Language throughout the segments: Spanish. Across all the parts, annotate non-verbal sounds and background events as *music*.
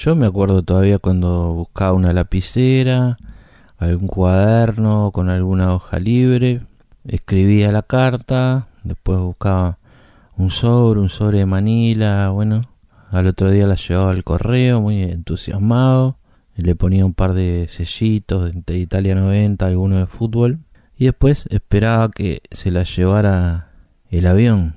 Yo me acuerdo todavía cuando buscaba una lapicera, algún cuaderno con alguna hoja libre, escribía la carta, después buscaba un sobre, un sobre de Manila, bueno, al otro día la llevaba al correo muy entusiasmado, le ponía un par de sellitos de Italia 90, alguno de fútbol, y después esperaba que se la llevara el avión.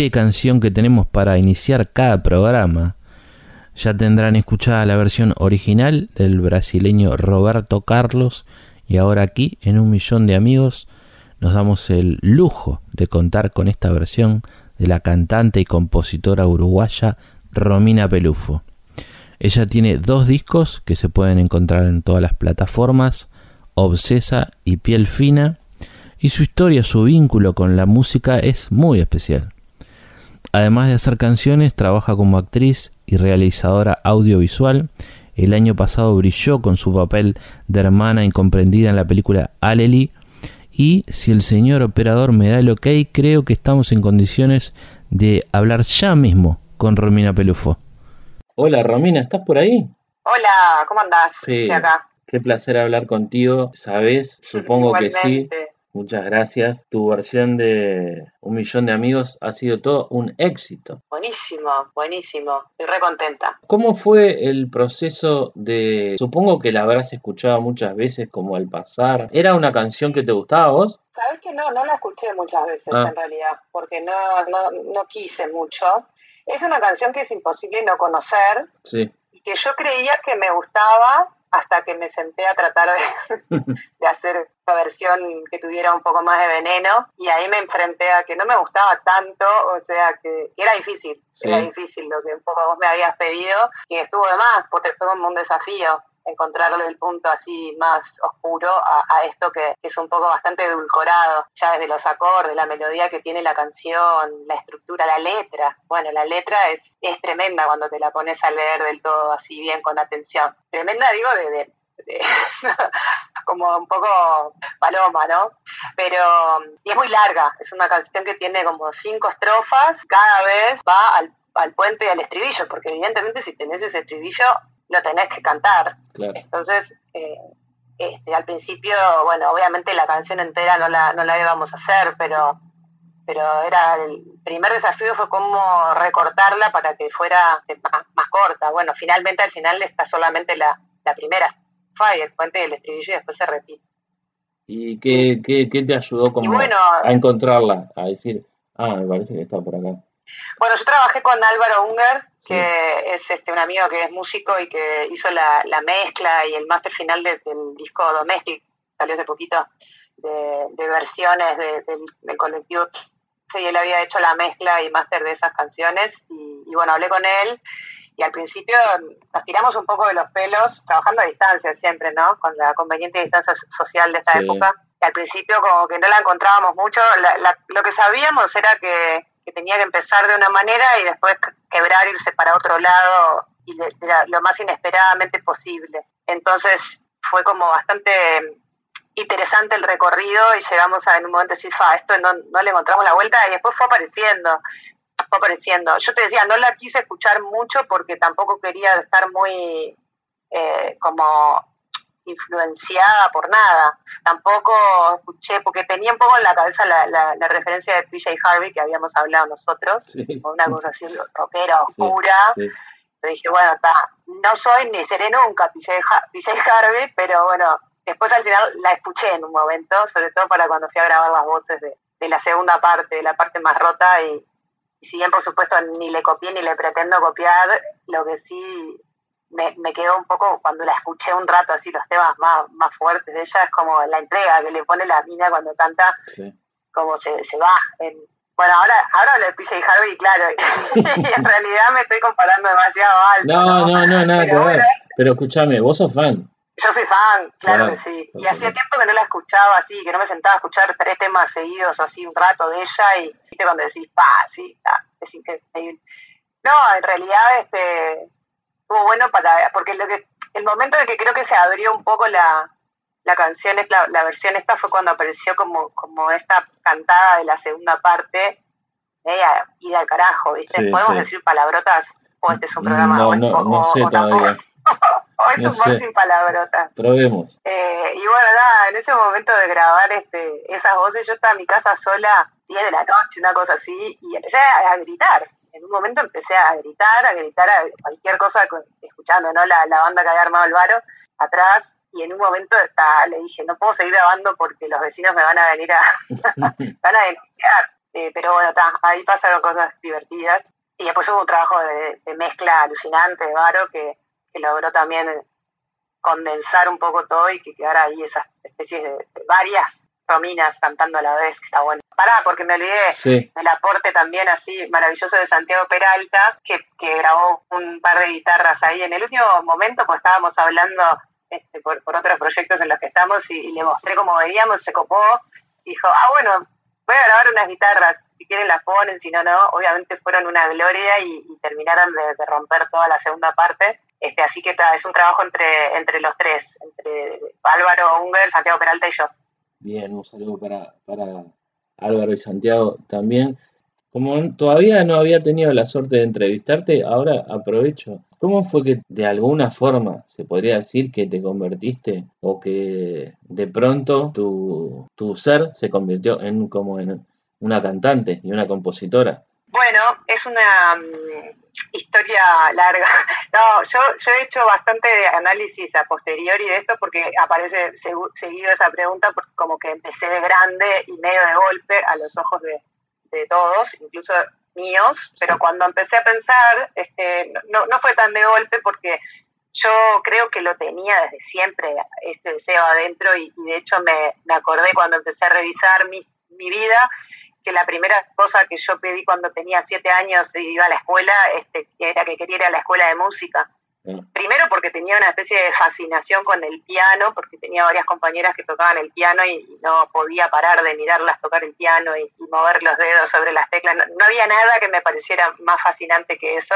¡Qué canción que tenemos para iniciar cada programa! Ya tendrán escuchada la versión original del brasileño Roberto Carlos y ahora aquí en un millón de amigos nos damos el lujo de contar con esta versión de la cantante y compositora uruguaya Romina Pelufo. Ella tiene dos discos que se pueden encontrar en todas las plataformas, Obsesa y Piel Fina, y su historia, su vínculo con la música es muy especial. Además de hacer canciones, trabaja como actriz y realizadora audiovisual. El año pasado brilló con su papel de hermana incomprendida en la película Aleli. Y si el señor operador me da el ok, creo que estamos en condiciones de hablar ya mismo con Romina Pelufo. Hola Romina, ¿estás por ahí? Hola, ¿cómo andás? Sí. Acá. Qué placer hablar contigo, ¿sabes? Supongo que sí. Muchas gracias. Tu versión de Un Millón de Amigos ha sido todo un éxito. Buenísimo, buenísimo. Estoy re contenta. ¿Cómo fue el proceso de... Supongo que la habrás escuchado muchas veces como al pasar. ¿Era una canción que te gustaba a vos? Sabes que no, no la escuché muchas veces Ah. en realidad, porque no, no, no quise mucho. Es una canción que es imposible no conocer Sí. y que yo creía que me gustaba hasta que me senté a tratar de, *laughs* de hacer una versión que tuviera un poco más de veneno y ahí me enfrenté a que no me gustaba tanto, o sea que, que era difícil, Sí. era difícil lo que un poco vos me habías pedido y estuvo de más, porque fue como un desafío encontrarle el punto así más oscuro a, esto que, que es un poco bastante edulcorado, ya desde los acordes, la melodía que tiene la canción, la estructura, la letra. Bueno, la letra es, es tremenda cuando te la pones a leer del todo así bien con atención. Tremenda digo de, de- de- *laughs* como un poco paloma, ¿no? Pero, y es muy larga, es una canción que tiene como cinco estrofas, cada vez va al, al puente y al estribillo, porque evidentemente si tenés ese estribillo, lo tenés que cantar. Claro. Entonces, eh, este, al principio, bueno, obviamente la canción entera no la, no la íbamos a hacer, pero, pero era el primer desafío fue cómo recortarla para que fuera más, más corta. Bueno, finalmente al final está solamente la, la primera falla, el puente del estribillo y después se repite. ¿Y qué, qué, qué te ayudó como a encontrarla? A decir, ah, me parece que está por acá. Bueno, yo trabajé con Álvaro Unger, que es este un amigo que es músico y que hizo la, la mezcla y el máster final del disco Domestic, salió hace poquito, de, versiones del colectivo. Sí, él había hecho la mezcla y máster de esas canciones y, y, bueno, hablé con él y al principio nos tiramos un poco de los pelos, trabajando a distancia siempre, ¿no? Con la conveniente distancia social de esta época. Y al principio como que no la encontrábamos mucho, lo que sabíamos era que tenía que empezar de una manera y después quebrar, irse para otro lado y lo más inesperadamente posible. Entonces fue como bastante interesante el recorrido y llegamos a en un momento decir, fa, esto no, no le encontramos la vuelta y después fue apareciendo, fue apareciendo. Yo te decía, no la quise escuchar mucho porque tampoco quería estar muy eh, como influenciada por nada. Tampoco escuché, porque tenía un poco en la cabeza la, la, referencia de PJ Harvey que habíamos hablado nosotros, una cosa así rockera, oscura. Pero dije, bueno, no soy ni seré nunca PJ, Harvey, pero bueno, después al final la escuché en un momento, sobre todo para cuando fui a grabar las voces de, de la segunda parte, de la parte más rota, y, y si bien por supuesto ni le copié ni le pretendo copiar, lo que sí me, me, quedó un poco, cuando la escuché un rato así, los temas más, más fuertes de ella, es como la entrega que le pone la mina cuando canta, como se, se va. bueno, ahora, ahora lo de PJ Harvey, claro, *laughs* en realidad me estoy comparando demasiado alto. No, no, no, nada que ver. Pero escúchame, vos sos fan. Yo soy fan, claro, que sí. Y hacía tiempo que no la escuchaba así, que no me sentaba a escuchar tres temas seguidos así un rato de ella y viste cuando decís, pa, sí, es increíble. No, en realidad, este estuvo bueno para, porque lo que, el momento en que creo que se abrió un poco la, la canción, la, la versión esta fue cuando apareció como, como esta cantada de la segunda parte, media ida al carajo, ¿viste? ¿Podemos decir palabrotas? ¿O este es un programa? No, no, no sé todavía. *laughs* o es un sé. sin palabrotas. Probemos. Eh, y bueno, nada, en ese momento de grabar este, esas voces, yo estaba en mi casa sola, 10 de la noche, una cosa así, y empecé a gritar en un momento empecé a gritar, a gritar a cualquier cosa, escuchando ¿no? la, la banda que había armado el varo atrás, y en un momento le dije, no puedo seguir grabando porque los vecinos me van a venir a, *laughs* van a denunciar. Eh, pero bueno, ahí pasaron cosas divertidas. Y después hubo un trabajo de, mezcla alucinante de Varo que, que, logró también condensar un poco todo y que quedara ahí esas especies de, de varias Rominas cantando a la vez, que está bueno. Pará, porque me olvidé del aporte también así maravilloso de Santiago Peralta, que, que grabó un par de guitarras ahí en el último momento, pues estábamos hablando este, por, por otros proyectos en los que estamos y, le mostré cómo veíamos, se copó, dijo, ah, bueno, voy a grabar unas guitarras, si quieren las ponen, si no, no, obviamente fueron una gloria y, terminaron de, romper toda la segunda parte. Este, así que es un trabajo entre, entre los tres, entre Álvaro Unger, Santiago Peralta y yo. Bien, un saludo para, Álvaro y Santiago también. Como todavía no había tenido la suerte de entrevistarte, ahora aprovecho. ¿Cómo fue que de alguna forma se podría decir que te convertiste o que de pronto tu, tu ser se convirtió en como en una cantante y una compositora? Bueno, es una mm, historia larga. *laughs* No, yo, yo he hecho bastante análisis a posteriori de esto porque aparece seguido esa pregunta como que empecé de grande y medio de golpe a los ojos de, todos, incluso míos, pero cuando empecé a pensar, este, no, no fue tan de golpe porque yo creo que lo tenía desde siempre, este deseo adentro, y, de hecho me, me, acordé cuando empecé a revisar mi, mi vida que la primera cosa que yo pedí cuando tenía siete años y iba a la escuela este, era que quería ir a la escuela de música. Primero porque tenía una especie de fascinación con el piano, porque tenía varias compañeras que tocaban el piano y no podía parar de mirarlas tocar el piano y, mover los dedos sobre las teclas. no, había nada que me pareciera más fascinante que eso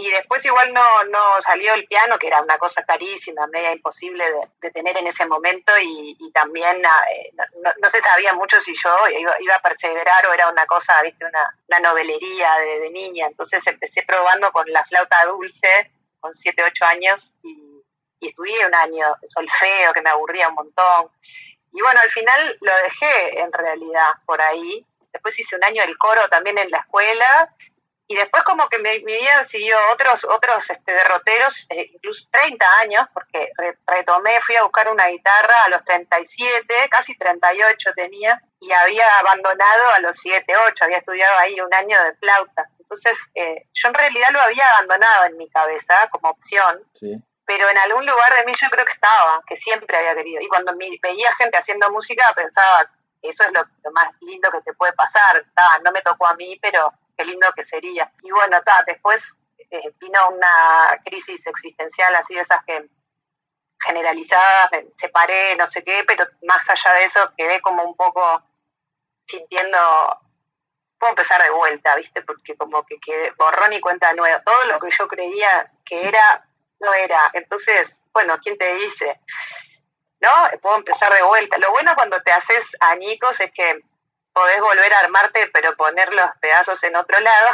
y después igual no, no salió el piano, que era una cosa carísima, media imposible de, tener en ese momento y, también ah, eh, no, se sabía mucho si yo iba, a perseverar o era una cosa, viste, una, novelería de, niña. Entonces empecé probando con la flauta dulce con 7, 8 años y, y estudié un año solfeo que me aburría un montón. Y bueno, al final lo dejé en realidad por ahí. Después hice un año el coro también en la escuela y después como que mi, vida siguió otros otros este, derroteros, eh, incluso 30 años, porque retomé, fui a buscar una guitarra a los 37, casi 38 tenía, y había abandonado a los 7, 8, había estudiado ahí un año de flauta. Entonces, eh, yo en realidad lo había abandonado en mi cabeza como opción, pero en algún lugar de mí yo creo que estaba, que siempre había querido. Y cuando veía gente haciendo música pensaba, eso es lo, más lindo que te puede pasar. no me tocó a mí, pero qué lindo que sería. Y bueno, después eh, vino una crisis existencial así de esas que generalizadas, me separé, no sé qué, pero más allá de eso quedé como un poco sintiendo, puedo empezar de vuelta, ¿viste? Porque como que quedé borrón y cuenta nueva. Todo lo que yo creía que era, no era. Entonces, bueno, ¿quién te dice? ¿No? Puedo empezar de vuelta. Lo bueno cuando te haces añicos es que podés volver a armarte, pero poner los pedazos en otro lado.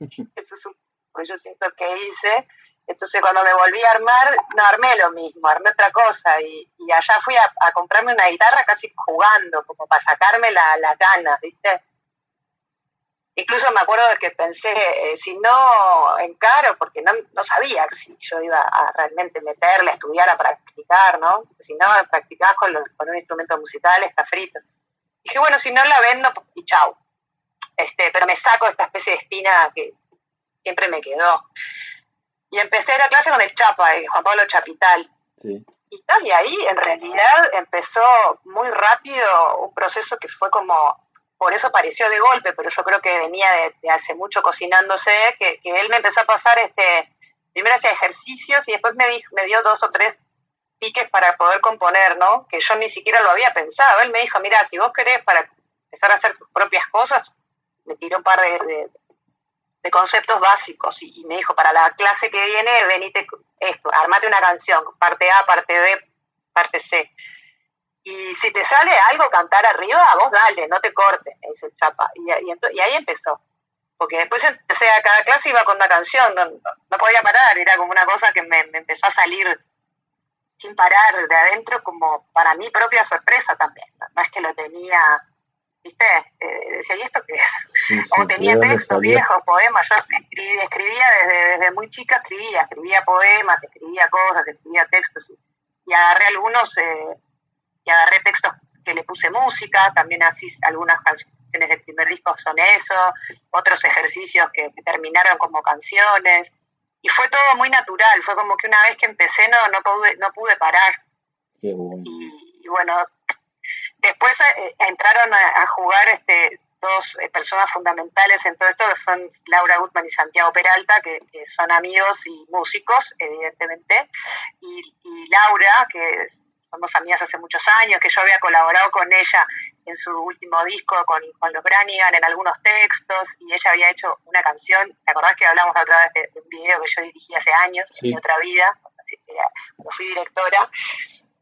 *laughs* Eso es un que yo siento que hice. Entonces cuando me volví a armar, no armé lo mismo, armé otra cosa y, allá fui a, comprarme una guitarra casi jugando, como para sacarme la, la gana, ¿viste? Incluso me acuerdo de que pensé, eh, si no encaro, porque no, no sabía si yo iba a realmente meterle, a estudiar, a practicar, ¿no? Si no practicás con, con un instrumento musical, está frito. Dije, bueno, si no la vendo, y chau. Este, pero me saco esta especie de espina que siempre me quedó. Y empecé a ir a clase con el Chapa, eh, Juan Pablo Chapital. Y, ahí en realidad empezó muy rápido un proceso que fue como, por eso pareció de golpe, pero yo creo que venía de, hace mucho cocinándose, que, él me empezó a pasar, este primero hacía ejercicios y después me, dijo, me dio dos o tres piques para poder componer, ¿no? Que yo ni siquiera lo había pensado. Él me dijo, mira, si vos querés para empezar a hacer tus propias cosas, me tiró un par de, de conceptos básicos y, me dijo, para la clase que viene, venite esto, armate una canción, parte A, parte B, parte C. Y si te sale algo cantar arriba, vos dale, no te cortes, dice el chapa. Y, y, ahí empezó. Porque después empecé a cada clase iba con una canción, no, podía parar, era como una cosa que me, me, empezó a salir sin parar de adentro como para mi propia sorpresa también. No es que lo tenía ¿viste? Eh, decía, ¿y esto qué es? o tenía textos viejos, poemas, yo escribía desde, desde muy chica, escribía, escribía poemas, escribía cosas, escribía textos, y, agarré algunos, eh, y agarré textos que le puse música, también así algunas canciones del primer disco son eso, otros ejercicios que, terminaron como canciones, y fue todo muy natural, fue como que una vez que empecé no, no, pude, no pude parar. Qué bueno. y bueno, Después eh, entraron a, jugar este, dos eh, personas fundamentales en todo esto, que son Laura Gutman y Santiago Peralta, que, son amigos y músicos, evidentemente, y, Laura, que somos amigas hace muchos años, que yo había colaborado con ella en su último disco con, con los Branigan en algunos textos, y ella había hecho una canción, ¿te acordás que hablamos otra vez de, un video que yo dirigí hace años, en otra vida, cuando fui directora?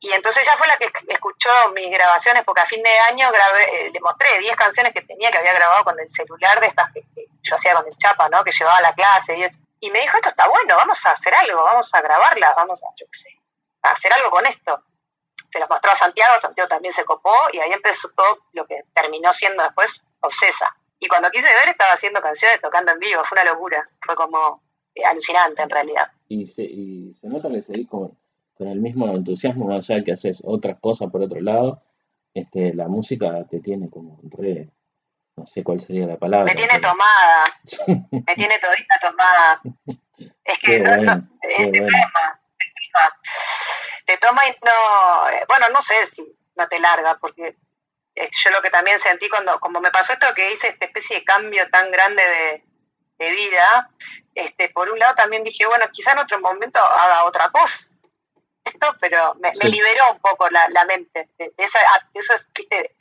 Y entonces ella fue la que escuchó mis grabaciones, porque a fin de año grabé, eh, le mostré 10 canciones que tenía que había grabado con el celular de estas que, yo hacía con el chapa, ¿no? Que llevaba a la clase y eso. Y me dijo, esto está bueno, vamos a hacer algo, vamos a grabarla, vamos a, yo qué sé, a hacer algo con esto. Se lo mostró a Santiago, Santiago también se copó y ahí empezó todo lo que terminó siendo después Obsesa. Y cuando quise ver estaba haciendo canciones tocando en vivo, fue una locura, fue como eh, alucinante en realidad. Y se, y se nota que seguís con con el mismo entusiasmo, más allá que haces otras cosas por otro lado, este, la música te tiene como re, no sé cuál sería la palabra. Me tiene tomada, *laughs* me tiene todita tomada. Es que no, bueno, te toma, te toma y no, bueno, no sé si no te larga, porque este, yo lo que también sentí cuando, como me pasó esto que hice esta especie de cambio tan grande de, de vida, este, por un lado también dije, bueno, quizá en otro momento haga otra cosa, esto, pero me, liberó un poco la, mente de, esas ¿viste?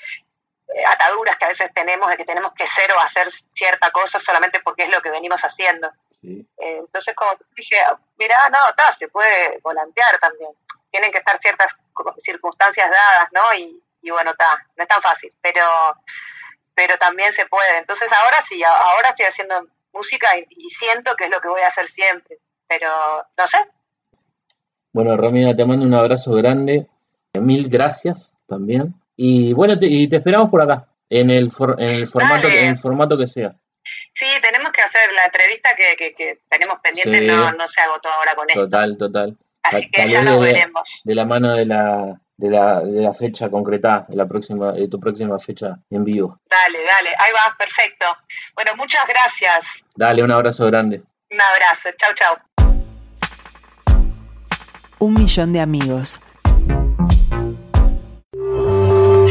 Eh, ataduras que a veces tenemos de que tenemos que ser o hacer cierta cosa solamente porque es lo que venimos haciendo. Eh, entonces como dije, mira, no, está, se puede volantear también. Tienen que estar ciertas circunstancias dadas, ¿no? Y, bueno, está, no es tan fácil, pero pero también se puede. Entonces ahora sí, ahora estoy haciendo música y siento que es lo que voy a hacer siempre, pero no sé, bueno, Romina, te mando un abrazo grande. Mil gracias también. Y bueno, te, y te esperamos por acá, en el, en el, formato, en el formato que sea. Sí, tenemos que hacer la entrevista que, que, tenemos pendiente, no, no se agotó ahora con esto. Total, total. Así que ya lo veremos. De la mano de la, de la, de la fecha concreta, de la próxima, de tu próxima fecha en vivo. Dale, dale, ahí va, perfecto. Bueno, muchas gracias. Dale, un abrazo grande. Un abrazo, chau, chau. Un millón de amigos.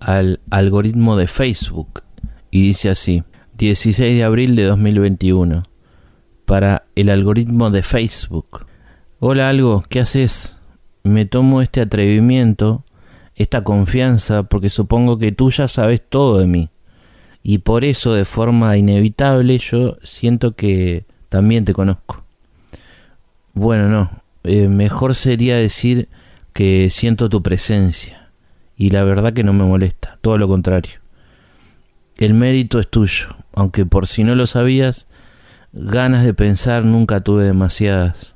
al algoritmo de Facebook y dice así, 16 de abril de 2021, para el algoritmo de Facebook. Hola algo, ¿qué haces? Me tomo este atrevimiento, esta confianza, porque supongo que tú ya sabes todo de mí. Y por eso, de forma inevitable, yo siento que también te conozco. Bueno, no, eh, mejor sería decir que siento tu presencia y la verdad que no me molesta, todo lo contrario. El mérito es tuyo, aunque por si no lo sabías, ganas de pensar nunca tuve demasiadas.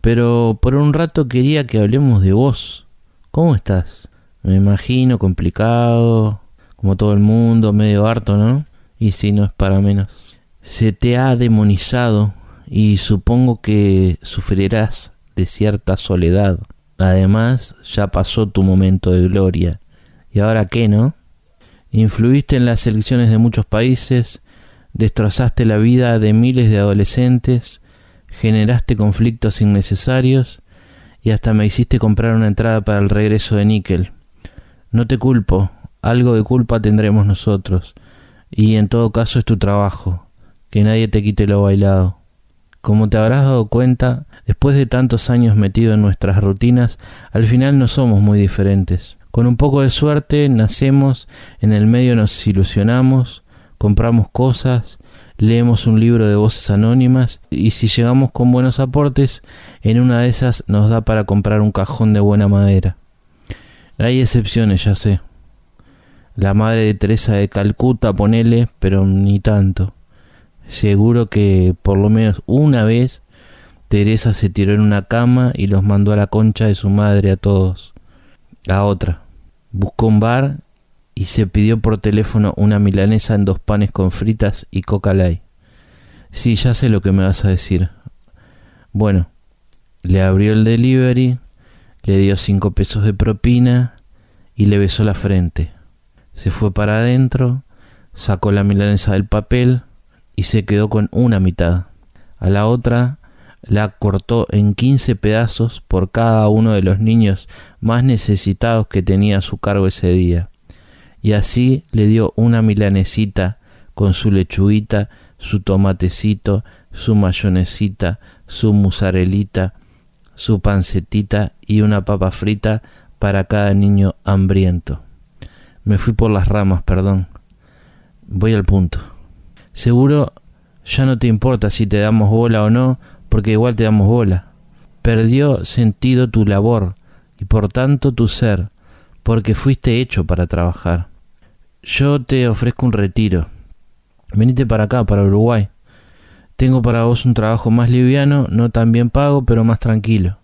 Pero por un rato quería que hablemos de vos. ¿Cómo estás? Me imagino complicado, como todo el mundo, medio harto, ¿no? Y si no es para menos. Se te ha demonizado y supongo que sufrirás de cierta soledad. Además, ya pasó tu momento de gloria ¿Y ahora qué, no? Influiste en las elecciones de muchos países, destrozaste la vida de miles de adolescentes, generaste conflictos innecesarios y hasta me hiciste comprar una entrada para el regreso de Níquel. No te culpo, algo de culpa tendremos nosotros, y en todo caso es tu trabajo, que nadie te quite lo bailado. Como te habrás dado cuenta, después de tantos años metido en nuestras rutinas, al final no somos muy diferentes. Con un poco de suerte nacemos, en el medio nos ilusionamos, compramos cosas, leemos un libro de voces anónimas y si llegamos con buenos aportes, en una de esas nos da para comprar un cajón de buena madera. Hay excepciones, ya sé. La madre de Teresa de Calcuta, ponele, pero ni tanto. Seguro que por lo menos una vez Teresa se tiró en una cama y los mandó a la concha de su madre a todos. A otra. Buscó un bar y se pidió por teléfono una milanesa en dos panes con fritas y coca light. Sí, ya sé lo que me vas a decir. Bueno, le abrió el delivery, le dio cinco pesos de propina y le besó la frente. Se fue para adentro, sacó la milanesa del papel y se quedó con una mitad. A la otra la cortó en quince pedazos por cada uno de los niños más necesitados que tenía a su cargo ese día, y así le dio una milanesita con su lechuguita, su tomatecito, su mayonesita, su musarelita, su pancetita y una papa frita para cada niño hambriento. Me fui por las ramas, perdón. Voy al punto. Seguro ya no te importa si te damos bola o no, porque igual te damos bola. Perdió sentido tu labor y por tanto tu ser, porque fuiste hecho para trabajar. Yo te ofrezco un retiro. Venite para acá, para Uruguay. Tengo para vos un trabajo más liviano, no tan bien pago, pero más tranquilo.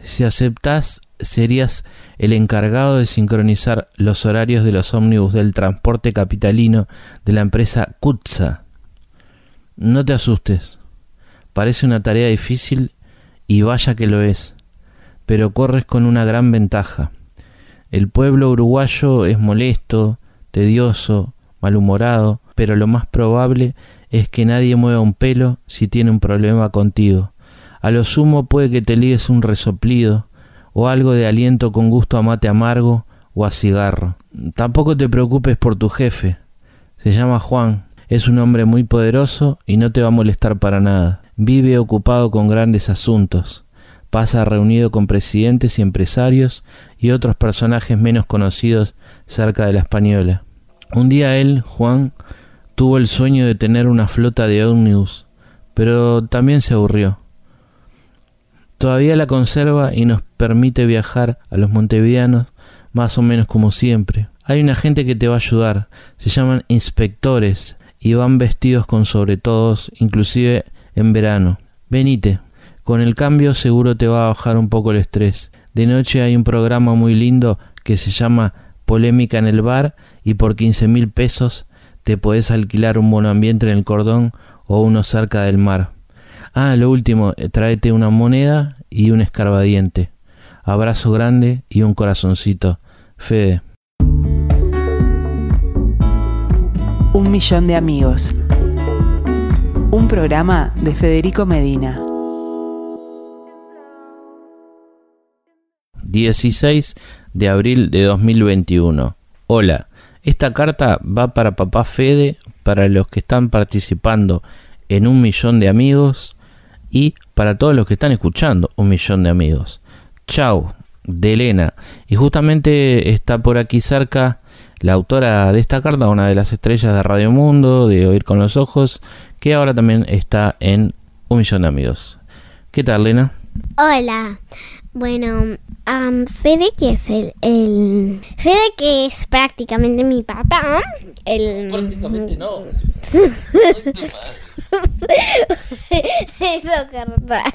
Si aceptás, serías el encargado de sincronizar los horarios de los ómnibus del transporte capitalino de la empresa Kutza. No te asustes, Parece una tarea difícil y vaya que lo es, pero corres con una gran ventaja. El pueblo uruguayo es molesto, tedioso, malhumorado, pero lo más probable es que nadie mueva un pelo si tiene un problema contigo. A lo sumo puede que te ligues un resoplido o algo de aliento con gusto a mate amargo o a cigarro. Tampoco te preocupes por tu jefe. Se llama Juan. Es un hombre muy poderoso y no te va a molestar para nada. Vive ocupado con grandes asuntos, pasa reunido con presidentes y empresarios y otros personajes menos conocidos cerca de la española. Un día él, Juan, tuvo el sueño de tener una flota de ómnibus pero también se aburrió. Todavía la conserva y nos permite viajar a los montevideanos más o menos como siempre. Hay una gente que te va a ayudar, se llaman inspectores y van vestidos con sobre todos, inclusive en verano. Venite, con el cambio seguro te va a bajar un poco el estrés. De noche hay un programa muy lindo que se llama Polémica en el bar y por quince mil pesos te podés alquilar un buen ambiente en el cordón o uno cerca del mar. Ah, lo último, eh, tráete una moneda y un escarbadiente. Abrazo grande y un corazoncito. Fede. Un millón de amigos. Un programa de Federico Medina. 16 de abril de 2021. Hola, esta carta va para papá Fede, para los que están participando en un millón de amigos y para todos los que están escuchando un millón de amigos. Chau, de Elena. Y justamente está por aquí cerca la autora de esta carta, una de las estrellas de Radio Mundo, de Oír con los Ojos, que ahora también está en un millón de amigos. ¿Qué tal, Elena? Hola. Bueno, Fede que es el, el... Fede que es prácticamente mi papá. El... Prácticamente no. Eso carnal.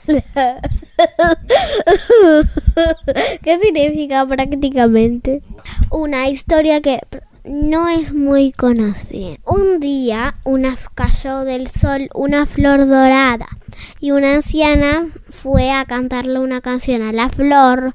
¿Qué significa prácticamente? Una historia que no es muy conocida. Un día una cayó del sol una flor dorada y una anciana fue a cantarle una canción a la flor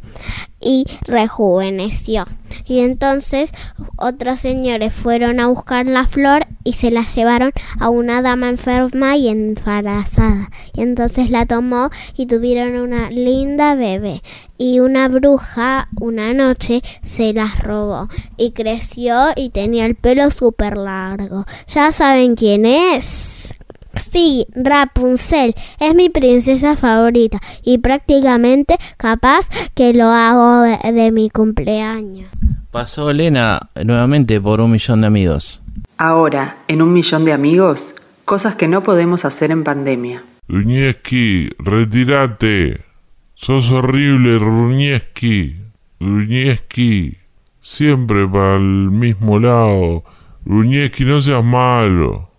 y rejuveneció. Y entonces otros señores fueron a buscar la flor y se la llevaron a una dama enferma y embarazada. Y entonces la tomó y tuvieron una linda bebé. Y una bruja una noche se las robó y creció y tenía el pelo súper largo. ¿Ya saben quién es? Sí, Rapunzel es mi princesa favorita y prácticamente capaz que lo hago de, mi cumpleaños. Pasó Elena nuevamente por un millón de amigos. Ahora, en un millón de amigos, cosas que no podemos hacer en pandemia. Ruñeski, retírate. Sos horrible, Ruñeski. Ruñeski, siempre para el mismo lado. Ruñeski, no seas malo.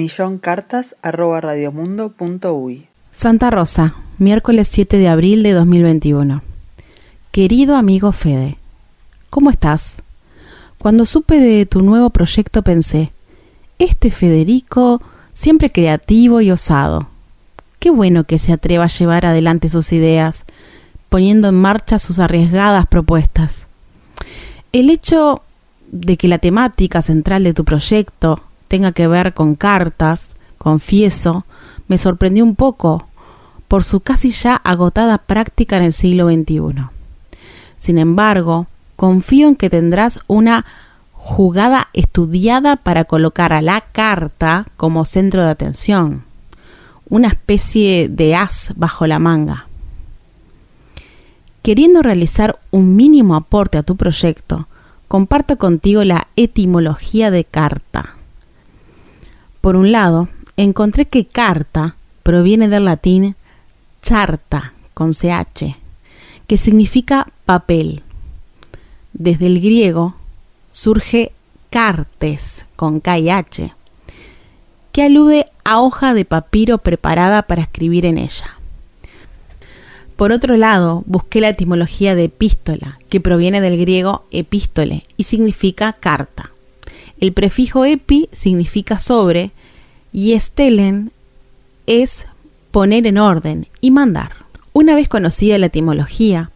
milloncartas@radiomundo.uy. Santa Rosa, miércoles 7 de abril de 2021. Querido amigo Fede, ¿cómo estás? Cuando supe de tu nuevo proyecto pensé, este Federico, siempre creativo y osado. Qué bueno que se atreva a llevar adelante sus ideas, poniendo en marcha sus arriesgadas propuestas. El hecho de que la temática central de tu proyecto tenga que ver con cartas, confieso, me sorprendió un poco por su casi ya agotada práctica en el siglo XXI. Sin embargo, confío en que tendrás una jugada estudiada para colocar a la carta como centro de atención, una especie de as bajo la manga. Queriendo realizar un mínimo aporte a tu proyecto, comparto contigo la etimología de carta. Por un lado, encontré que carta proviene del latín charta, con ch, que significa papel. Desde el griego surge cartes, con K y H, que alude a hoja de papiro preparada para escribir en ella. Por otro lado, busqué la etimología de epístola, que proviene del griego epístole y significa carta. El prefijo epi significa sobre y estelen es poner en orden y mandar. Una vez conocida la etimología,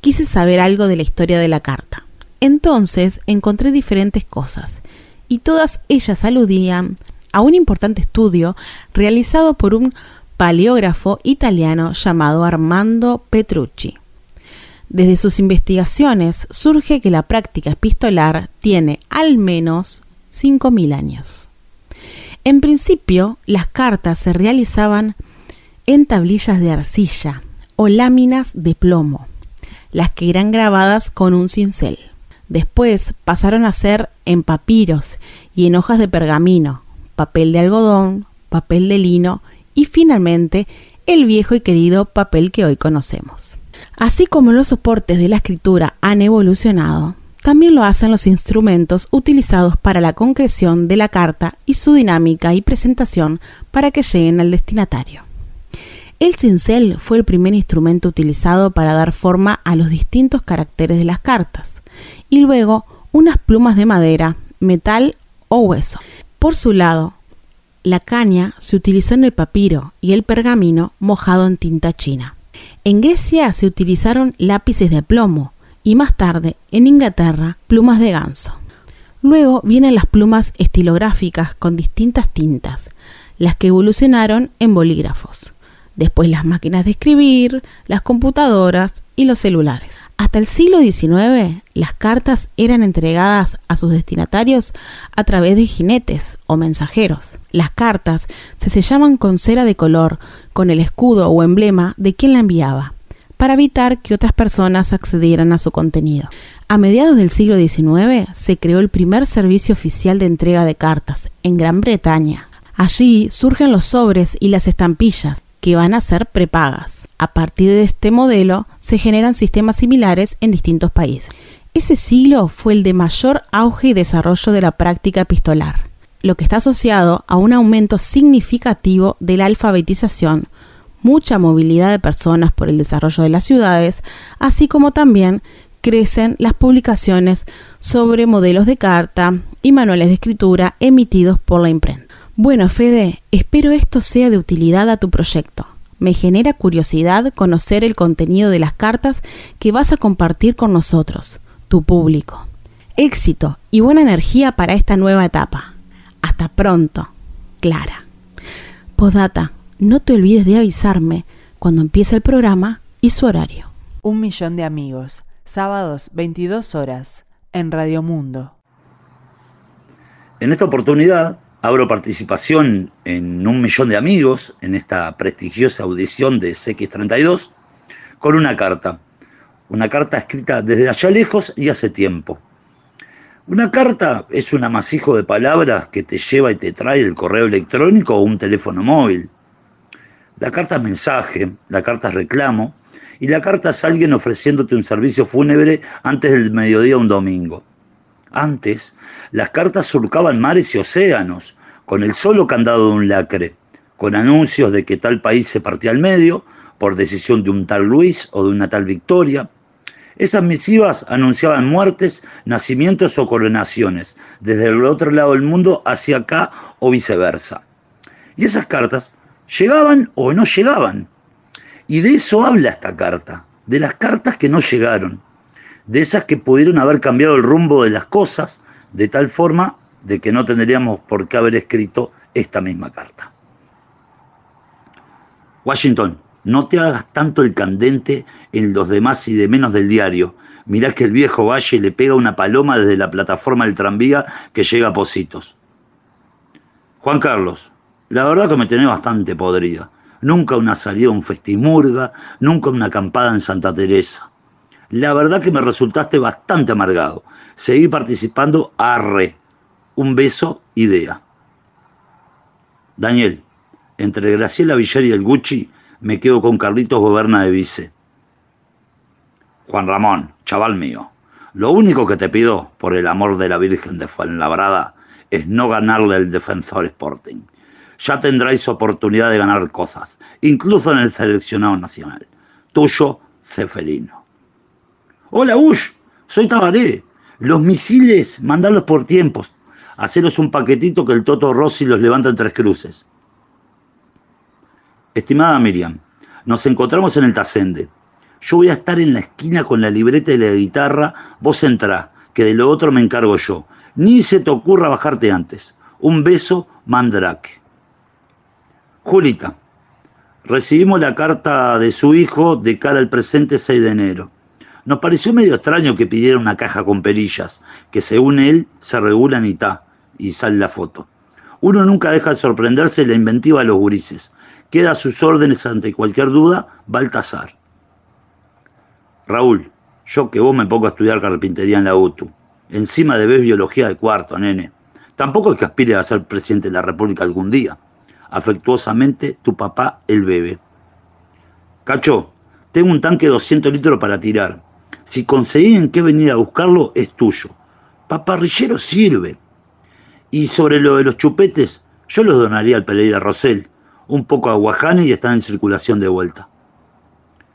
quise saber algo de la historia de la carta. Entonces encontré diferentes cosas, y todas ellas aludían a un importante estudio realizado por un paleógrafo italiano llamado Armando Petrucci. Desde sus investigaciones surge que la práctica epistolar tiene al menos 5.000 años. En principio, las cartas se realizaban en tablillas de arcilla o láminas de plomo, las que eran grabadas con un cincel. Después pasaron a ser en papiros y en hojas de pergamino, papel de algodón, papel de lino y finalmente el viejo y querido papel que hoy conocemos. Así como los soportes de la escritura han evolucionado, también lo hacen los instrumentos utilizados para la concreción de la carta y su dinámica y presentación para que lleguen al destinatario. El cincel fue el primer instrumento utilizado para dar forma a los distintos caracteres de las cartas, y luego unas plumas de madera, metal o hueso. Por su lado, la caña se utilizó en el papiro y el pergamino mojado en tinta china. En Grecia se utilizaron lápices de plomo y más tarde, en Inglaterra, plumas de ganso. Luego vienen las plumas estilográficas con distintas tintas, las que evolucionaron en bolígrafos. Después las máquinas de escribir, las computadoras y los celulares. Hasta el siglo XIX, las cartas eran entregadas a sus destinatarios a través de jinetes o mensajeros. Las cartas se sellaban con cera de color, con el escudo o emblema de quien la enviaba, para evitar que otras personas accedieran a su contenido. A mediados del siglo XIX se creó el primer servicio oficial de entrega de cartas en Gran Bretaña. Allí surgen los sobres y las estampillas, que van a ser prepagas. A partir de este modelo se generan sistemas similares en distintos países. Ese siglo fue el de mayor auge y desarrollo de la práctica epistolar, lo que está asociado a un aumento significativo de la alfabetización, mucha movilidad de personas por el desarrollo de las ciudades, así como también crecen las publicaciones sobre modelos de carta y manuales de escritura emitidos por la imprenta. Bueno, Fede, espero esto sea de utilidad a tu proyecto. Me genera curiosidad conocer el contenido de las cartas que vas a compartir con nosotros, tu público. Éxito y buena energía para esta nueva etapa. Hasta pronto, Clara. Podata, no te olvides de avisarme cuando empiece el programa y su horario. Un millón de amigos, sábados 22 horas, en Radio Mundo. En esta oportunidad Abro participación en un millón de amigos en esta prestigiosa audición de CX32 con una carta. Una carta escrita desde allá lejos y hace tiempo. Una carta es un amasijo de palabras que te lleva y te trae el correo electrónico o un teléfono móvil. La carta mensaje, la carta reclamo y la carta es alguien ofreciéndote un servicio fúnebre antes del mediodía un domingo. Antes, las cartas surcaban mares y océanos, con el solo candado de un lacre, con anuncios de que tal país se partía al medio, por decisión de un tal Luis o de una tal Victoria. Esas misivas anunciaban muertes, nacimientos o coronaciones, desde el otro lado del mundo hacia acá o viceversa. Y esas cartas llegaban o no llegaban. Y de eso habla esta carta, de las cartas que no llegaron, de esas que pudieron haber cambiado el rumbo de las cosas de tal forma de que no tendríamos por qué haber escrito esta misma carta. Washington, no te hagas tanto el candente en los demás y de menos del diario. Mirá que el viejo Valle le pega una paloma desde la plataforma del tranvía que llega a Positos. Juan Carlos, la verdad que me tenés bastante podrida. Nunca una salida a un festimurga, nunca una acampada en Santa Teresa. La verdad que me resultaste bastante amargado. Seguí participando, arre. Un beso, idea. Daniel, entre Graciela Villar y el Gucci, me quedo con Carlitos Goberna de Vice. Juan Ramón, chaval mío, lo único que te pido, por el amor de la Virgen de Fuenlabrada, es no ganarle el Defensor Sporting. Ya tendráis oportunidad de ganar cosas, incluso en el seleccionado nacional. Tuyo, Ceferino. Hola, Ush, soy Tabaré. Los misiles, mandalos por tiempos. Haceros un paquetito que el Toto Rossi los levanta en tres cruces. Estimada Miriam, nos encontramos en el Tacende. Yo voy a estar en la esquina con la libreta y la guitarra, vos entrá, que de lo otro me encargo yo. Ni se te ocurra bajarte antes. Un beso, Mandrake. Julita, recibimos la carta de su hijo de cara al presente 6 de enero. Nos pareció medio extraño que pidiera una caja con perillas, que según él se regulan y ta, y sale la foto. Uno nunca deja de sorprenderse de la inventiva de los gurises. Queda a sus órdenes ante cualquier duda, Baltasar. Raúl, yo que vos me pongo a estudiar carpintería en la UTU. Encima debes biología de cuarto, nene. Tampoco es que aspire a ser presidente de la República algún día. Afectuosamente, tu papá, el bebé. Cacho, tengo un tanque de 200 litros para tirar. Si conseguí en qué venir a buscarlo, es tuyo. Paparrillero sirve. Y sobre lo de los chupetes, yo los donaría al Pereira Rosell un poco a Guajane y están en circulación de vuelta.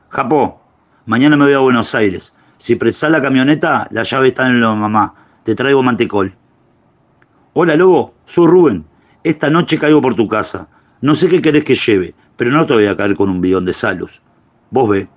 Japó, mañana me voy a Buenos Aires. Si prestas la camioneta, la llave está en lo mamá. Te traigo mantecol. Hola, Lobo, soy Rubén. Esta noche caigo por tu casa. No sé qué querés que lleve, pero no te voy a caer con un bidón de salos. Vos ve.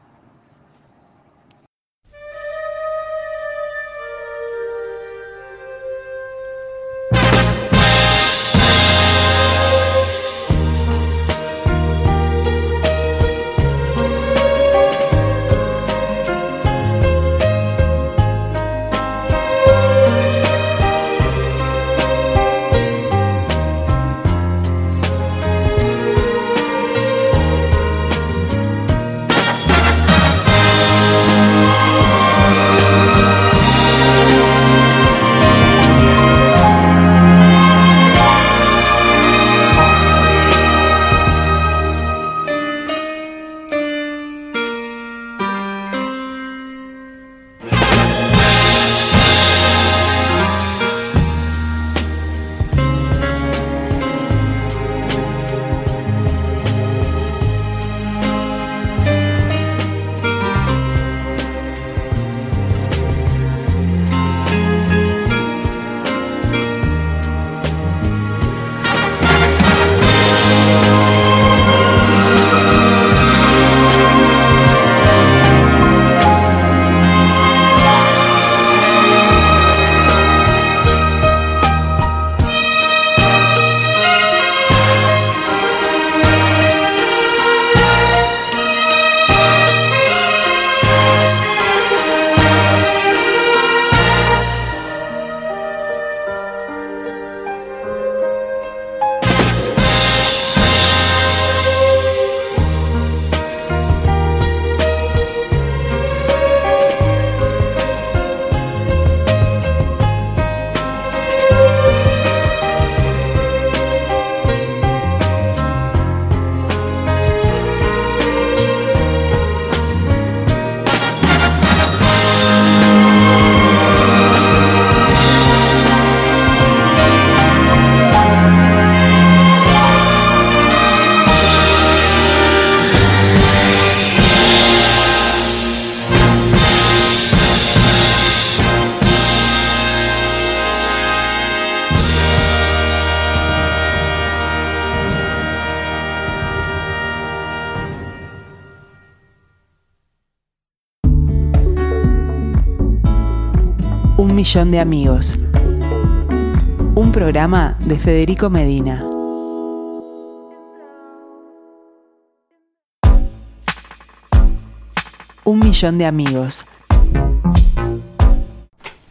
Millón de amigos. Un programa de Federico Medina. Un millón de amigos.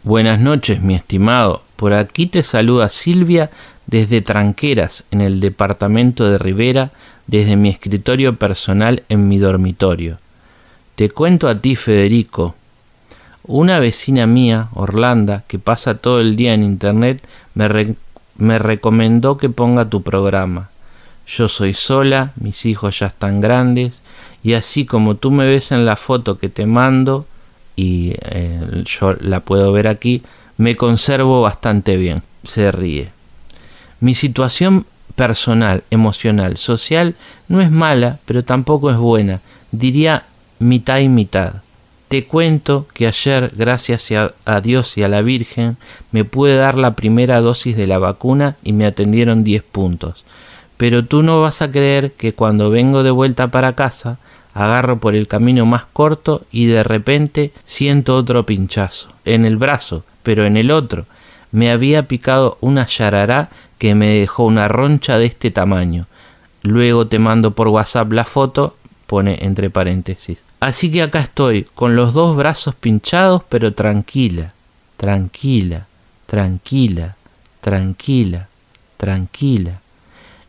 Buenas noches, mi estimado. Por aquí te saluda Silvia desde Tranqueras, en el departamento de Rivera, desde mi escritorio personal en mi dormitorio. Te cuento a ti, Federico. Una vecina mía, Orlanda, que pasa todo el día en Internet, me, me recomendó que ponga tu programa. Yo soy sola, mis hijos ya están grandes, y así como tú me ves en la foto que te mando, y eh, yo la puedo ver aquí, me conservo bastante bien. Se ríe. Mi situación personal, emocional, social no es mala, pero tampoco es buena. Diría mitad y mitad. Te cuento que ayer, gracias a, Dios y a la Virgen, me pude dar la primera dosis de la vacuna y me atendieron 10 puntos. Pero tú no vas a creer que cuando vengo de vuelta para casa, agarro por el camino más corto y de repente siento otro pinchazo, en el brazo, pero en el otro. Me había picado una yarará que me dejó una roncha de este tamaño. Luego te mando por WhatsApp la foto, pone entre paréntesis. Así que acá estoy, con los dos brazos pinchados, pero tranquila, tranquila, tranquila, tranquila, tranquila.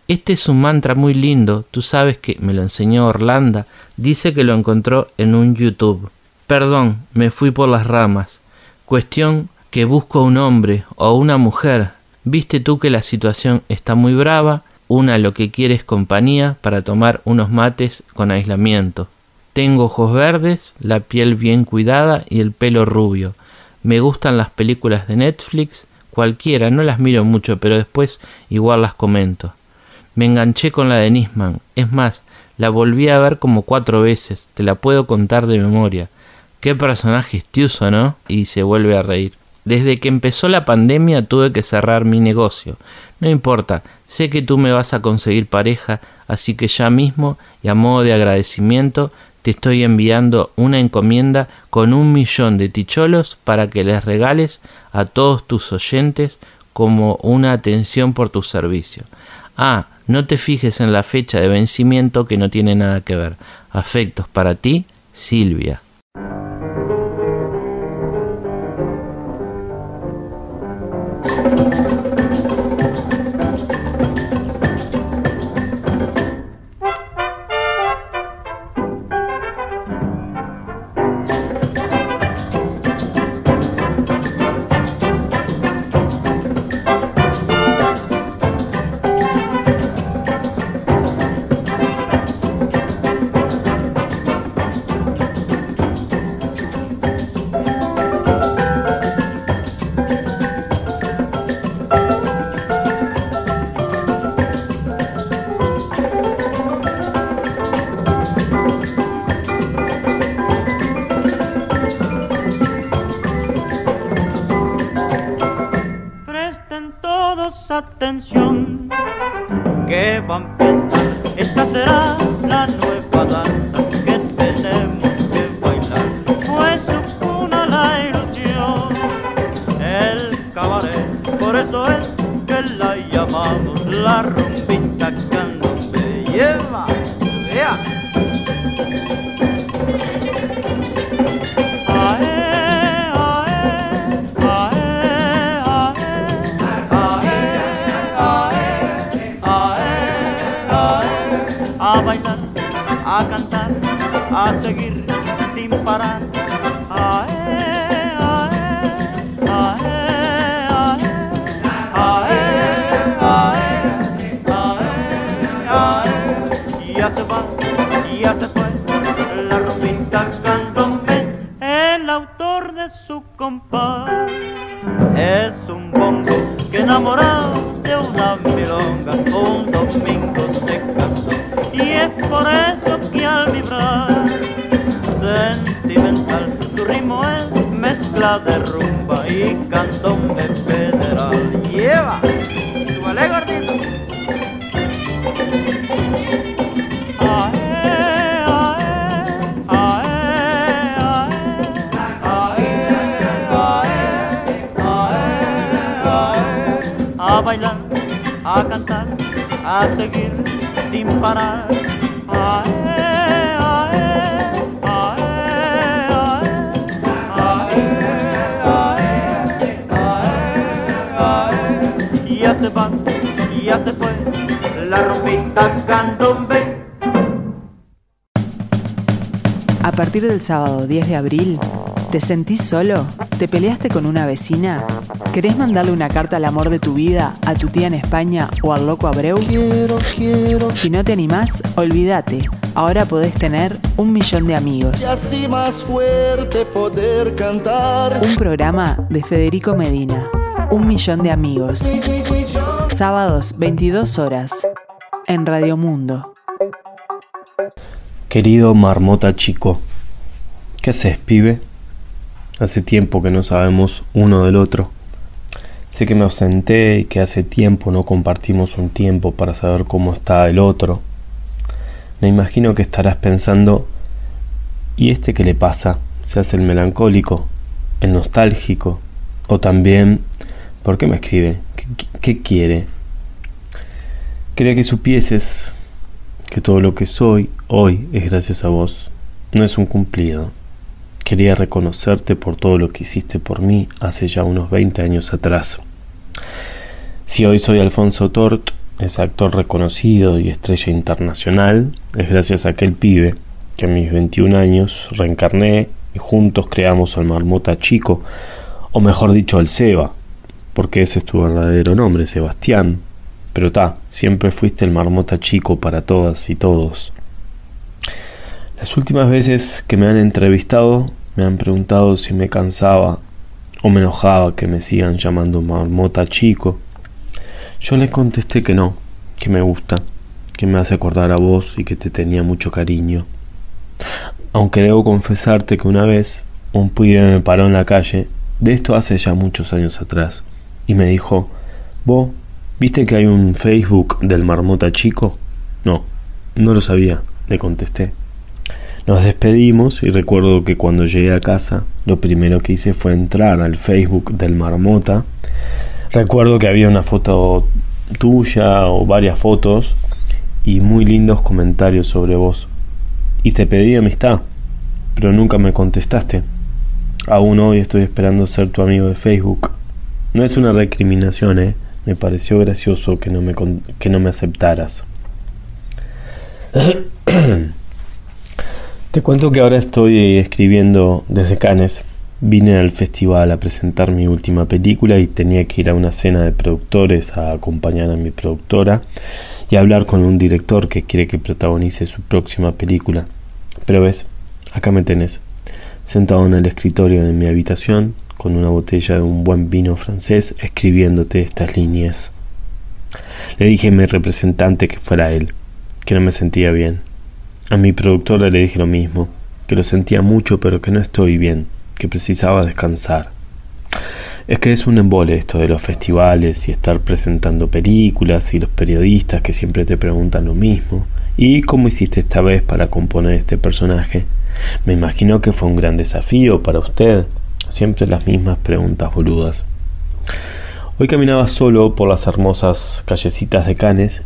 Este es un mantra muy lindo, tú sabes que me lo enseñó Orlanda, dice que lo encontró en un YouTube. Perdón, me fui por las ramas. Cuestión que busco a un hombre o una mujer. Viste tú que la situación está muy brava, una lo que quiere es compañía para tomar unos mates con aislamiento. Tengo ojos verdes, la piel bien cuidada y el pelo rubio. Me gustan las películas de Netflix, cualquiera, no las miro mucho, pero después igual las comento. Me enganché con la de Nisman. Es más, la volví a ver como cuatro veces. Te la puedo contar de memoria. Qué personaje estiuso, ¿no? Y se vuelve a reír. Desde que empezó la pandemia tuve que cerrar mi negocio. No importa, sé que tú me vas a conseguir pareja, así que ya mismo, y a modo de agradecimiento, te estoy enviando una encomienda con un millón de ticholos para que les regales a todos tus oyentes como una atención por tu servicio. Ah, no te fijes en la fecha de vencimiento que no tiene nada que ver. Afectos para ti, Silvia. a bailar, a cantar, a seguir sin parar. banda de rumba y cantón de federal. ¡Lleva! ¡Súbale, ¿eh, gordito! A bailar, a cantar, a seguir sin parar. Candombe. A partir del sábado 10 de abril, ¿te sentís solo? ¿Te peleaste con una vecina? ¿Querés mandarle una carta al amor de tu vida, a tu tía en España o al loco Abreu? Si no te animás, olvídate. Ahora podés tener un millón de amigos. Y así más fuerte poder cantar. Un programa de Federico Medina. Un millón de amigos. Sábados, 22 horas. En Radio Mundo. Querido marmota chico, ¿qué haces, pibe? Hace tiempo que no sabemos uno del otro. Sé que me ausenté y que hace tiempo no compartimos un tiempo para saber cómo está el otro. Me imagino que estarás pensando, ¿y este qué le pasa? ¿Se hace el melancólico? ¿El nostálgico? O también, ¿por qué me escribe? ¿Qué, qué quiere? Quería que supieses que todo lo que soy hoy es gracias a vos. No es un cumplido. Quería reconocerte por todo lo que hiciste por mí hace ya unos 20 años atrás. Si hoy soy Alfonso Tort, es actor reconocido y estrella internacional, es gracias a aquel pibe que a mis 21 años reencarné y juntos creamos al Marmota Chico, o mejor dicho al Seba, porque ese es tu verdadero nombre, Sebastián. Pero ta, siempre fuiste el Marmota Chico para todas y todos. Las últimas veces que me han entrevistado me han preguntado si me cansaba o me enojaba que me sigan llamando marmota chico. Yo les contesté que no, que me gusta, que me hace acordar a vos y que te tenía mucho cariño. Aunque debo confesarte que una vez un pibe me paró en la calle, de esto hace ya muchos años atrás, y me dijo, ¿vos viste que hay un Facebook del marmota chico? No, no lo sabía, le contesté. Nos despedimos y recuerdo que cuando llegué a casa lo primero que hice fue entrar al Facebook del Marmota. Recuerdo que había una foto tuya o varias fotos y muy lindos comentarios sobre vos. Y te pedí amistad, pero nunca me contestaste. Aún hoy estoy esperando ser tu amigo de Facebook. No es una recriminación, ¿eh? Me pareció gracioso que no me, que no me aceptaras. *coughs* Te cuento que ahora estoy escribiendo desde Cannes. Vine al festival a presentar mi última película y tenía que ir a una cena de productores a acompañar a mi productora y hablar con un director que quiere que protagonice su próxima película. Pero ves, acá me tenés, sentado en el escritorio de mi habitación, con una botella de un buen vino francés, escribiéndote estas líneas. Le dije a mi representante que fuera él, que no me sentía bien a mi productora le dije lo mismo, que lo sentía mucho pero que no estoy bien, que precisaba descansar. Es que es un embole esto de los festivales y estar presentando películas y los periodistas que siempre te preguntan lo mismo. ¿Y cómo hiciste esta vez para componer este personaje? Me imagino que fue un gran desafío para usted. Siempre las mismas preguntas boludas. Hoy caminaba solo por las hermosas callecitas de Canes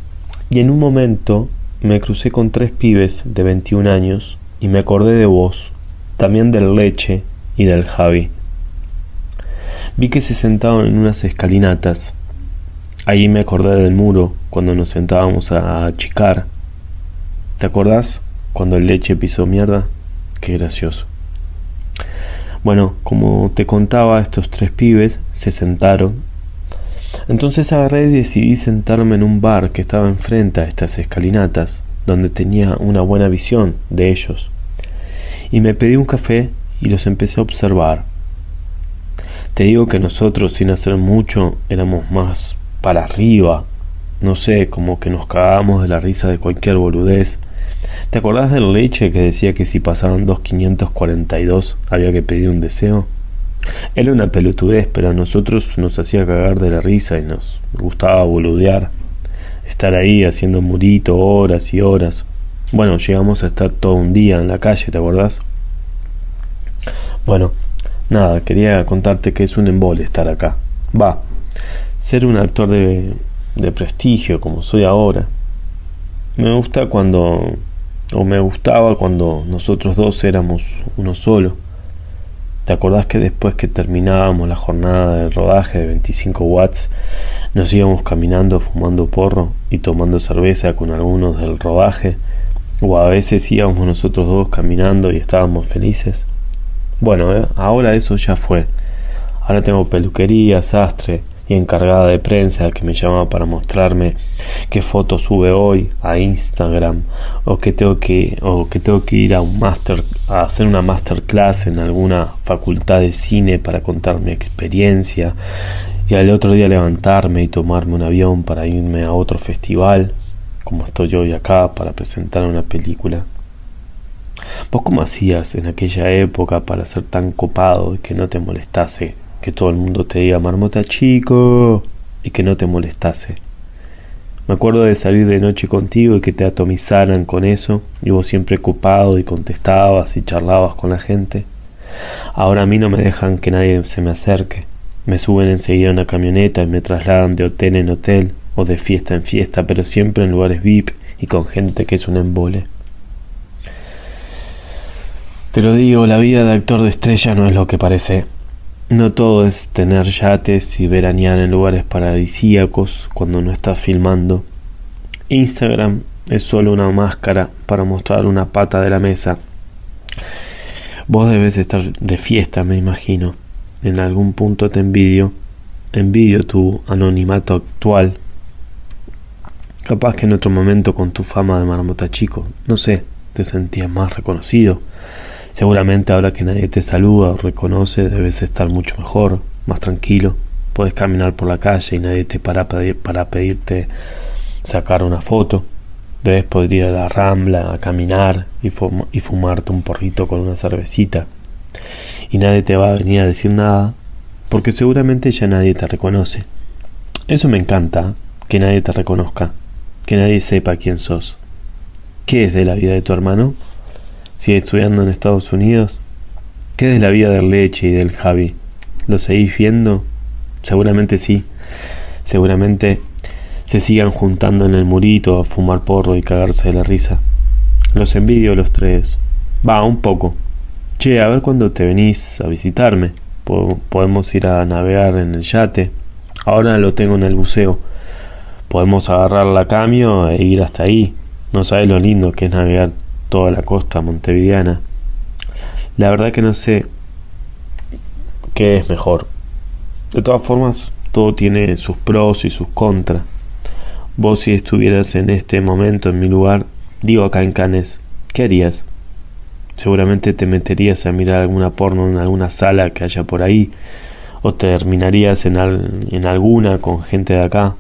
y en un momento me crucé con tres pibes de 21 años y me acordé de vos, también del Leche y del Javi. Vi que se sentaban en unas escalinatas. Allí me acordé del muro cuando nos sentábamos a achicar. ¿Te acordás cuando el Leche pisó mierda? Qué gracioso. Bueno, como te contaba, estos tres pibes se sentaron entonces agarré y decidí sentarme en un bar que estaba enfrente a estas escalinatas, donde tenía una buena visión de ellos. Y me pedí un café y los empecé a observar. Te digo que nosotros, sin hacer mucho, éramos más para arriba. No sé, como que nos cagábamos de la risa de cualquier boludez. ¿Te acordás del leche que decía que si pasaban dos dos había que pedir un deseo? Era una pelotudez, pero a nosotros nos hacía cagar de la risa y nos gustaba boludear. Estar ahí haciendo murito horas y horas. Bueno, llegamos a estar todo un día en la calle, ¿te acordás? Bueno, nada, quería contarte que es un embole estar acá. Va, ser un actor de, de prestigio como soy ahora. Me gusta cuando, o me gustaba cuando nosotros dos éramos uno solo. ¿Te acordás que después que terminábamos la jornada de rodaje de 25 watts, nos íbamos caminando fumando porro y tomando cerveza con algunos del rodaje? O a veces íbamos nosotros dos caminando y estábamos felices. Bueno, eh, ahora eso ya fue. Ahora tengo peluquería, sastre, y encargada de prensa que me llama para mostrarme qué foto sube hoy a Instagram o que tengo que o que tengo que ir a un máster a hacer una masterclass en alguna facultad de cine para contar mi experiencia y al otro día levantarme y tomarme un avión para irme a otro festival como estoy hoy acá para presentar una película. ¿Vos cómo hacías en aquella época para ser tan copado y que no te molestase que todo el mundo te diga marmota chico y que no te molestase. Me acuerdo de salir de noche contigo y que te atomizaran con eso y vos siempre ocupado y contestabas y charlabas con la gente. Ahora a mí no me dejan que nadie se me acerque. Me suben enseguida a una camioneta y me trasladan de hotel en hotel o de fiesta en fiesta, pero siempre en lugares VIP y con gente que es un embole. Te lo digo, la vida de actor de estrella no es lo que parece. No todo es tener yates y veranear en lugares paradisíacos cuando no estás filmando. Instagram es solo una máscara para mostrar una pata de la mesa. Vos debes estar de fiesta, me imagino. En algún punto te envidio. Envidio tu anonimato actual. Capaz que en otro momento con tu fama de marmota chico, no sé, te sentías más reconocido Seguramente ahora que nadie te saluda o reconoce debes estar mucho mejor, más tranquilo. Puedes caminar por la calle y nadie te para para pedirte sacar una foto. Debes poder ir a la rambla a caminar y, y fumarte un porrito con una cervecita. Y nadie te va a venir a decir nada porque seguramente ya nadie te reconoce. Eso me encanta, que nadie te reconozca, que nadie sepa quién sos. ¿Qué es de la vida de tu hermano? ¿Sigue estudiando en Estados Unidos? ¿Qué es la vida del Leche y del Javi? ¿Lo seguís viendo? Seguramente sí. Seguramente se sigan juntando en el murito a fumar porro y cagarse de la risa. Los envidio los tres. Va, un poco. Che, a ver cuándo te venís a visitarme. podemos ir a navegar en el yate. Ahora lo tengo en el buceo. Podemos agarrar la cambio e ir hasta ahí. No sabes lo lindo que es navegar toda la costa montevideana. La verdad que no sé qué es mejor. De todas formas, todo tiene sus pros y sus contras. Vos si estuvieras en este momento en mi lugar, digo acá en Canes, ¿qué harías? Seguramente te meterías a mirar alguna porno en alguna sala que haya por ahí, o terminarías en, en alguna con gente de acá.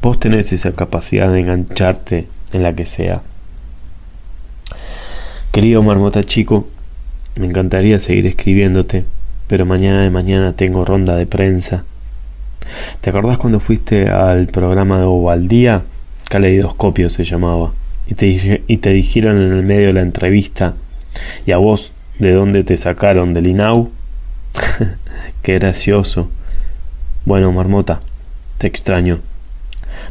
Vos tenés esa capacidad de engancharte en la que sea. Querido Marmota Chico, me encantaría seguir escribiéndote, pero mañana de mañana tengo ronda de prensa. ¿Te acordás cuando fuiste al programa de Ovaldía? Caleidoscopio se llamaba. Y te, y te dijeron en el medio de la entrevista, ¿y a vos de dónde te sacaron? ¿Del INAU? *laughs* Qué gracioso. Bueno, Marmota, te extraño.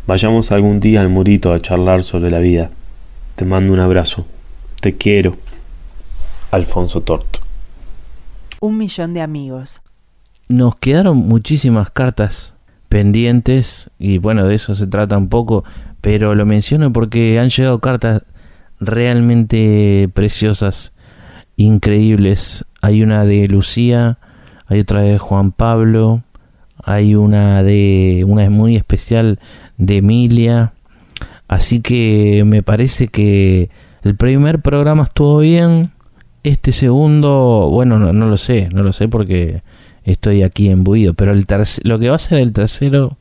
Vayamos algún día al murito a charlar sobre la vida. Te mando un abrazo. Te quiero. Alfonso Tort. Un millón de amigos. Nos quedaron muchísimas cartas pendientes y bueno, de eso se trata un poco, pero lo menciono porque han llegado cartas realmente preciosas, increíbles. Hay una de Lucía, hay otra de Juan Pablo, hay una de una muy especial de Emilia. Así que me parece que el primer programa estuvo bien. Este segundo, bueno, no, lo sé, no lo sé porque estoy aquí embuido. Pero el lo que va a ser el tercero,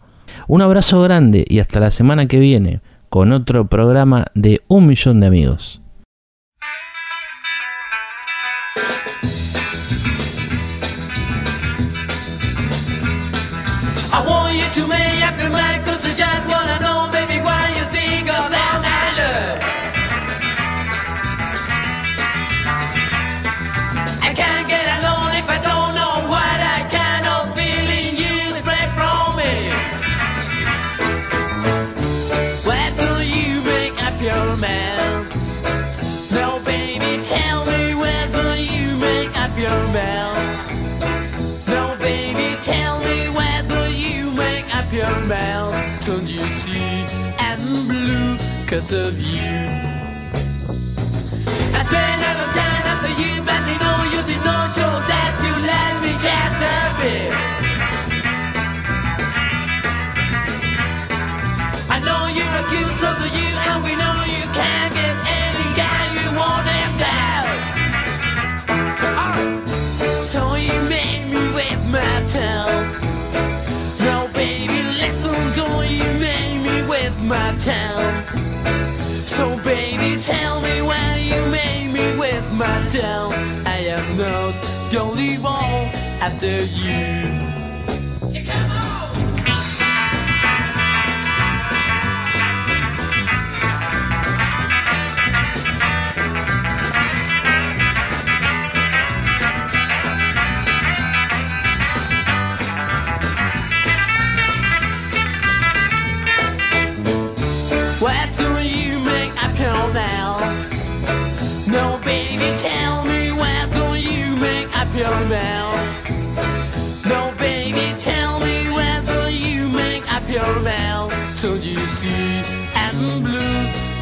un abrazo grande y hasta la semana que viene con otro programa de un millón de amigos. sense of you. I then I after you. you come No, baby, tell me where do you make